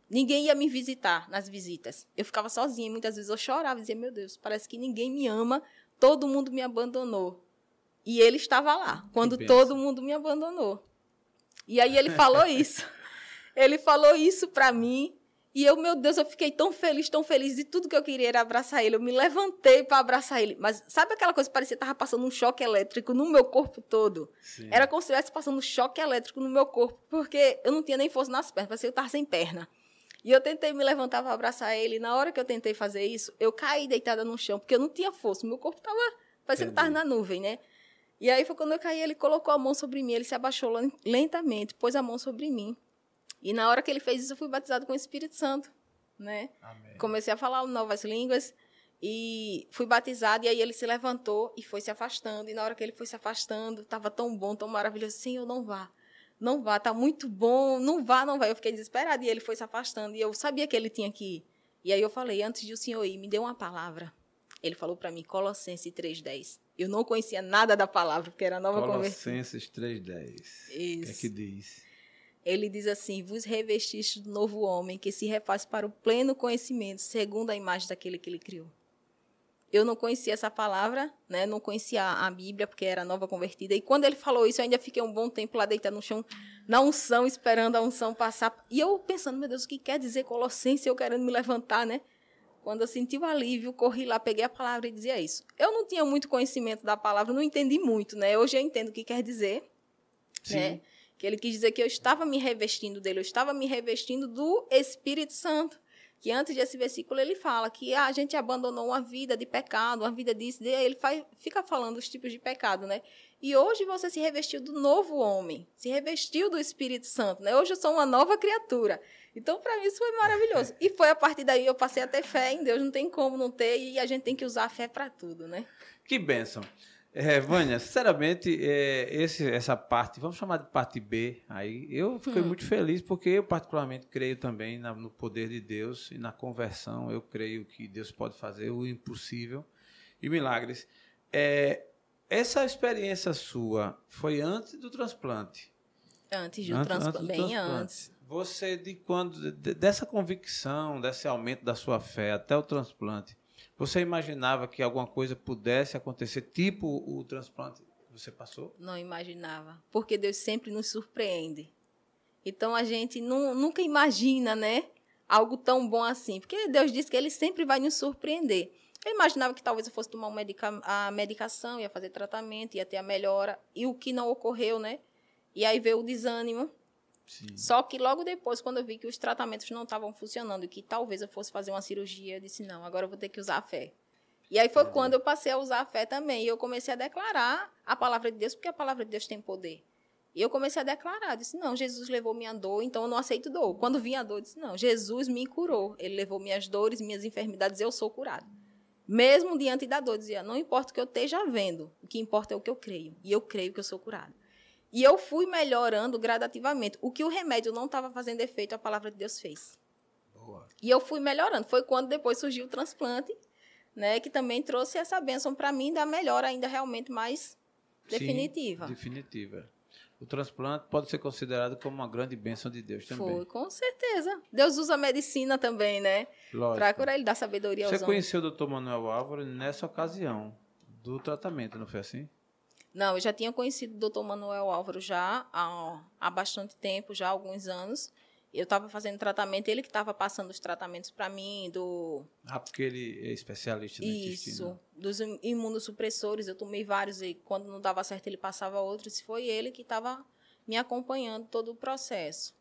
Ninguém ia me visitar nas visitas. Eu ficava sozinha muitas vezes eu chorava e dizia: Meu Deus, parece que ninguém me ama todo mundo me abandonou. E ele estava lá, quando todo mundo me abandonou. E aí ele falou isso. ele falou isso para mim. E eu, meu Deus, eu fiquei tão feliz, tão feliz. E tudo que eu queria era abraçar ele. Eu me levantei para abraçar ele. Mas sabe aquela coisa que parecia que estava passando um choque elétrico no meu corpo todo? Sim. Era como se estivesse passando um choque elétrico no meu corpo. Porque eu não tinha nem força nas pernas, parecia que eu estava sem perna. E eu tentei me levantar para abraçar ele. E na hora que eu tentei fazer isso, eu caí deitada no chão, porque eu não tinha força. Meu corpo estava. Parecia que estava na nuvem, né? E aí foi quando eu caí, ele colocou a mão sobre mim, ele se abaixou lentamente, pôs a mão sobre mim. E na hora que ele fez isso, eu fui batizado com o Espírito Santo, né? Amém. Comecei a falar novas línguas e fui batizado. E aí ele se levantou e foi se afastando. E na hora que ele foi se afastando, estava tão bom, tão maravilhoso. Senhor, não vá não vá, tá muito bom, não vá, não vai. Eu fiquei desesperada e ele foi se afastando e eu sabia que ele tinha que ir. E aí eu falei, antes de o senhor ir, me dê uma palavra. Ele falou para mim, Colossenses 3.10. Eu não conhecia nada da palavra, porque era nova Colossenses 3.10. Isso. O que é que diz? Ele diz assim, vos revestiste do novo homem, que se refaz para o pleno conhecimento, segundo a imagem daquele que ele criou eu não conhecia essa palavra, né? Não conhecia a Bíblia porque era nova convertida. E quando ele falou isso, eu ainda fiquei um bom tempo lá deitada no chão, na unção, esperando a unção passar. E eu pensando, meu Deus, o que quer dizer Colossenses? Eu querendo me levantar, né? Quando eu senti o alívio, corri lá, peguei a palavra e dizia isso. Eu não tinha muito conhecimento da palavra, não entendi muito, né? Hoje eu entendo o que quer dizer, Sim. né? Que ele quis dizer que eu estava me revestindo dele, eu estava me revestindo do Espírito Santo que antes desse versículo ele fala que ah, a gente abandonou uma vida de pecado, uma vida disso, e ele faz, fica falando os tipos de pecado, né? E hoje você se revestiu do novo homem, se revestiu do Espírito Santo, né? Hoje eu sou uma nova criatura. Então, para mim, isso foi maravilhoso. E foi a partir daí eu passei a ter fé em Deus, não tem como não ter, e a gente tem que usar a fé para tudo, né? Que bênção. É, Vânia, sinceramente, é, esse, essa parte, vamos chamar de parte B, aí eu fiquei hum. muito feliz porque eu particularmente creio também na, no poder de Deus e na conversão. Eu creio que Deus pode fazer o impossível e milagres. É, essa experiência sua foi antes do transplante? Antes do, antes, transplante, antes do bem transplante. antes. Você, de quando, de, dessa convicção, desse aumento da sua fé até o transplante, você imaginava que alguma coisa pudesse acontecer, tipo o transplante que você passou? Não imaginava, porque Deus sempre nos surpreende. Então a gente nunca imagina, né? Algo tão bom assim, porque Deus diz que Ele sempre vai nos surpreender. Eu imaginava que talvez eu fosse tomar medica a medicação, ia fazer tratamento, ia ter a melhora, e o que não ocorreu, né? E aí veio o desânimo. Sim. Só que logo depois, quando eu vi que os tratamentos não estavam funcionando e que talvez eu fosse fazer uma cirurgia, eu disse: não, agora eu vou ter que usar a fé. E aí foi quando eu passei a usar a fé também. E eu comecei a declarar a palavra de Deus, porque a palavra de Deus tem poder. E eu comecei a declarar, disse, não, Jesus levou minha dor, então eu não aceito dor. Quando vinha a dor, eu disse, não, Jesus me curou. Ele levou minhas dores, minhas enfermidades, eu sou curado. Mesmo diante da dor, dizia, não importa o que eu esteja vendo, o que importa é o que eu creio. E eu creio que eu sou curado. E eu fui melhorando gradativamente. O que o remédio não estava fazendo efeito, a palavra de Deus fez. Boa. E eu fui melhorando. Foi quando depois surgiu o transplante, né, que também trouxe essa bênção para mim da melhora ainda realmente mais definitiva. Sim, definitiva. O transplante pode ser considerado como uma grande bênção de Deus também. Foi, com certeza. Deus usa a medicina também, né? Para curar, ele dá sabedoria Você aos conheceu o Dr. Manuel Álvaro nessa ocasião do tratamento, não foi assim? Não, eu já tinha conhecido o Dr. Manuel Álvaro já há, há bastante tempo, já há alguns anos. Eu estava fazendo tratamento, ele que estava passando os tratamentos para mim, do... Ah, porque ele é especialista no Isso, dos imunossupressores, eu tomei vários e quando não dava certo ele passava outros. Foi ele que estava me acompanhando todo o processo.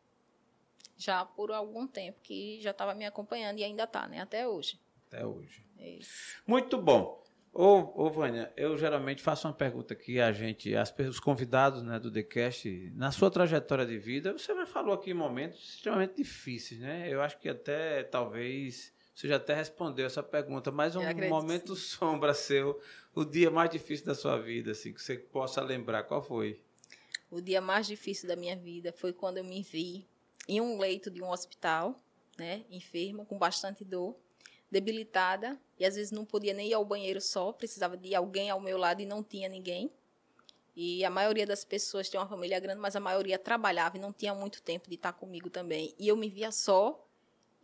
Já por algum tempo que já estava me acompanhando e ainda está, né? Até hoje. Até hoje. Isso. Muito bom. Ô, ô, Vânia, eu geralmente faço uma pergunta aqui a gente, as, os convidados né, do TheCast, na sua trajetória de vida, você já falou aqui em momentos extremamente difíceis, né? Eu acho que até, talvez, você já até respondeu essa pergunta, mas um momento sombra seu, o dia mais difícil da sua vida, assim, que você possa lembrar, qual foi? O dia mais difícil da minha vida foi quando eu me vi em um leito de um hospital, né, enferma, com bastante dor, debilitada e às vezes não podia nem ir ao banheiro só, precisava de alguém ao meu lado e não tinha ninguém. E a maioria das pessoas tem uma família grande, mas a maioria trabalhava e não tinha muito tempo de estar comigo também. E eu me via só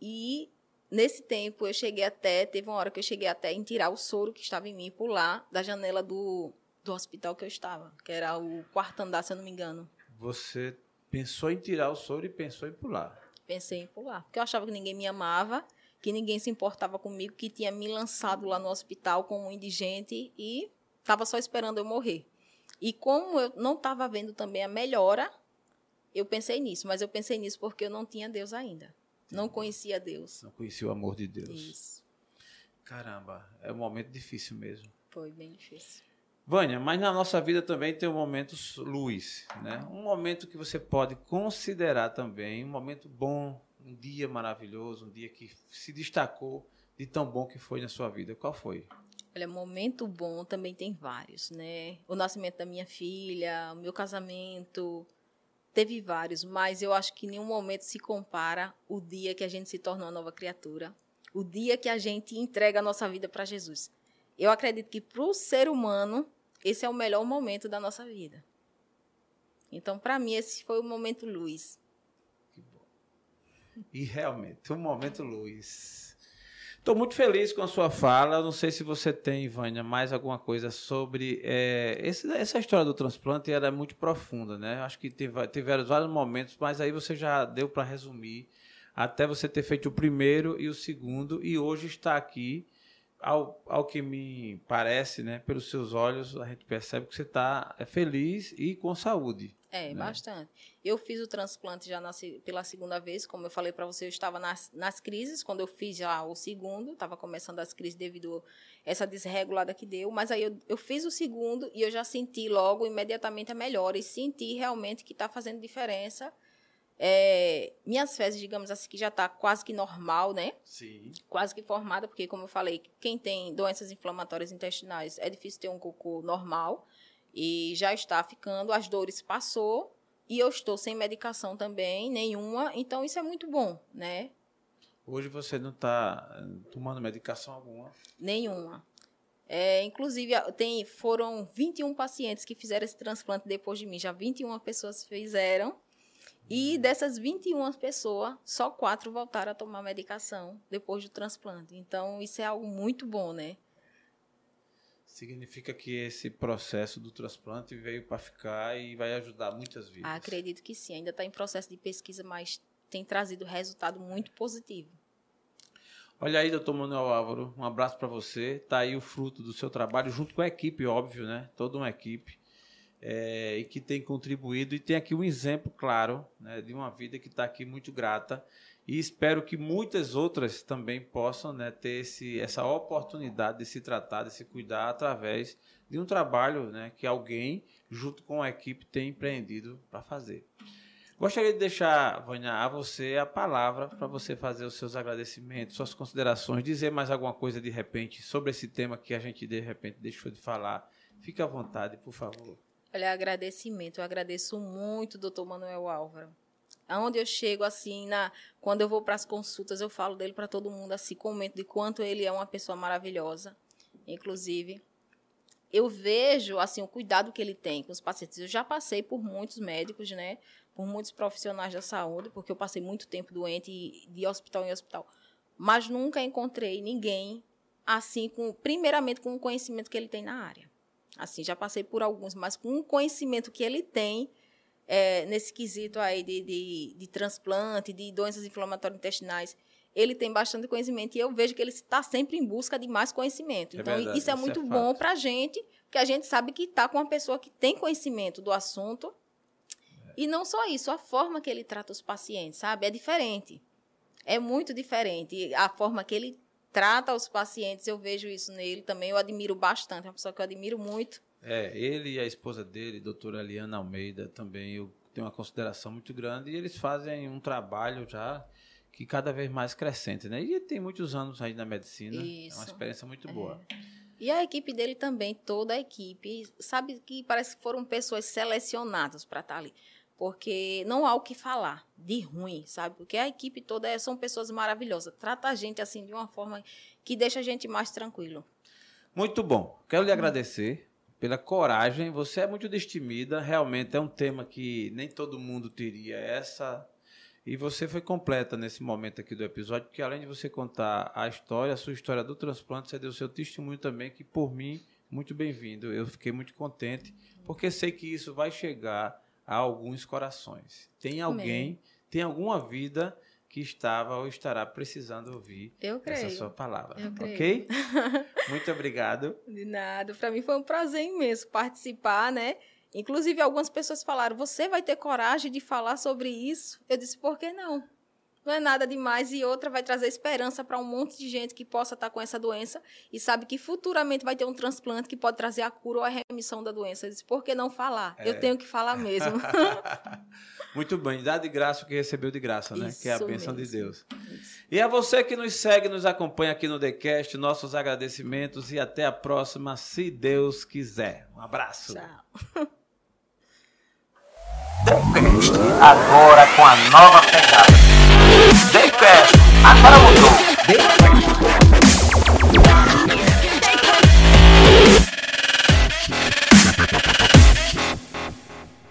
e nesse tempo eu cheguei até, teve uma hora que eu cheguei até em tirar o soro que estava em mim e pular da janela do, do hospital que eu estava, que era o quarto andar, se eu não me engano. Você pensou em tirar o soro e pensou em pular? Pensei em pular, porque eu achava que ninguém me amava que ninguém se importava comigo, que tinha me lançado lá no hospital como indigente e estava só esperando eu morrer. E como eu não estava vendo também a melhora, eu pensei nisso, mas eu pensei nisso porque eu não tinha Deus ainda. Não conhecia Deus. Não conhecia o amor de Deus. Isso. Caramba, é um momento difícil mesmo. Foi bem difícil. Vânia, mas na nossa vida também tem momentos luz, né? Um momento que você pode considerar também, um momento bom um dia maravilhoso, um dia que se destacou de tão bom que foi na sua vida? Qual foi? Olha, momento bom também tem vários, né? O nascimento da minha filha, o meu casamento, teve vários, mas eu acho que nenhum momento se compara o dia que a gente se torna uma nova criatura, o dia que a gente entrega a nossa vida para Jesus. Eu acredito que para o ser humano, esse é o melhor momento da nossa vida. Então, para mim, esse foi o momento luz. E realmente, um momento luz. Estou muito feliz com a sua fala. Não sei se você tem, Vânia, mais alguma coisa sobre é, esse, essa história do transplante. Era muito profunda, né? Acho que teve, tiveram vários momentos, mas aí você já deu para resumir até você ter feito o primeiro e o segundo e hoje está aqui ao, ao que me parece, né, pelos seus olhos, a gente percebe que você está é, feliz e com saúde. É, né? bastante. Eu fiz o transplante já na, pela segunda vez, como eu falei para você, eu estava nas, nas crises, quando eu fiz já o segundo, estava começando as crises devido a essa desregulada que deu, mas aí eu, eu fiz o segundo e eu já senti logo, imediatamente, a melhora, e senti realmente que está fazendo diferença, é, minhas fezes, digamos assim, que já está quase que normal, né? Sim. Quase que formada, porque, como eu falei, quem tem doenças inflamatórias intestinais é difícil ter um cocô normal. E já está ficando, as dores passou. E eu estou sem medicação também, nenhuma. Então, isso é muito bom, né? Hoje você não está eh, tomando medicação alguma? Nenhuma. É, inclusive, tem, foram 21 pacientes que fizeram esse transplante depois de mim. Já 21 pessoas fizeram. E dessas 21 pessoas, só quatro voltaram a tomar medicação depois do transplante. Então, isso é algo muito bom, né? Significa que esse processo do transplante veio para ficar e vai ajudar muitas vidas. acredito que sim. Ainda está em processo de pesquisa, mas tem trazido resultado muito positivo. Olha aí, doutor Manuel Álvaro, um abraço para você. Está aí o fruto do seu trabalho, junto com a equipe, óbvio, né? Toda uma equipe é, e que tem contribuído e tem aqui um exemplo claro né, de uma vida que está aqui muito grata e espero que muitas outras também possam né, ter esse, essa oportunidade de se tratar, de se cuidar através de um trabalho né, que alguém, junto com a equipe, tem empreendido para fazer. Gostaria de deixar, Vânia, a você a palavra para você fazer os seus agradecimentos, suas considerações, dizer mais alguma coisa de repente sobre esse tema que a gente de repente deixou de falar. Fique à vontade, por favor. Olha, agradecimento. Eu agradeço muito, doutor Manuel Álvaro. Aonde eu chego, assim, na, quando eu vou para as consultas, eu falo dele para todo mundo, assim, comento de quanto ele é uma pessoa maravilhosa. Inclusive, eu vejo, assim, o cuidado que ele tem com os pacientes. Eu já passei por muitos médicos, né? Por muitos profissionais da saúde, porque eu passei muito tempo doente de hospital em hospital. Mas nunca encontrei ninguém, assim, com, primeiramente com o conhecimento que ele tem na área. Assim, já passei por alguns, mas com o conhecimento que ele tem é, nesse quesito aí de, de, de, transplante, de doenças inflamatórias intestinais, ele tem bastante conhecimento e eu vejo que ele está sempre em busca de mais conhecimento. É então, verdade, isso é muito é bom para a gente, porque a gente sabe que está com uma pessoa que tem conhecimento do assunto. É. E não só isso, a forma que ele trata os pacientes, sabe? É diferente. É muito diferente. A forma que ele trata os pacientes, eu vejo isso nele também, eu admiro bastante, é uma pessoa que eu admiro muito. É, ele e a esposa dele, doutora Aliana Almeida, também eu tenho uma consideração muito grande e eles fazem um trabalho já que cada vez mais crescente, né? E tem muitos anos aí na medicina, isso. é uma experiência muito boa. É. E a equipe dele também, toda a equipe, sabe que parece que foram pessoas selecionadas para estar ali porque não há o que falar de ruim, sabe? Porque a equipe toda é, são pessoas maravilhosas. Trata a gente assim de uma forma que deixa a gente mais tranquilo. Muito bom. Quero lhe agradecer pela coragem. Você é muito destemida. Realmente é um tema que nem todo mundo teria essa. E você foi completa nesse momento aqui do episódio, porque além de você contar a história, a sua história do transplante, você deu seu testemunho também, que por mim, muito bem-vindo. Eu fiquei muito contente, porque sei que isso vai chegar a alguns corações. Tem alguém, Amém. tem alguma vida que estava ou estará precisando ouvir essa sua palavra. Eu ok? Muito obrigado. De nada. Para mim foi um prazer imenso participar, né? Inclusive, algumas pessoas falaram: você vai ter coragem de falar sobre isso? Eu disse: por que não? Não é nada demais e outra vai trazer esperança para um monte de gente que possa estar tá com essa doença e sabe que futuramente vai ter um transplante que pode trazer a cura ou a remissão da doença. Por que não falar? É. Eu tenho que falar mesmo. Muito bem, dá de graça o que recebeu de graça, né? Isso que é a bênção mesmo. de Deus. Isso. E a você que nos segue, nos acompanha aqui no TheCast, nossos agradecimentos e até a próxima, se Deus quiser. Um abraço. Tchau. TheCast, agora com a nova pegada. Daycast, agora mudou. Daycast.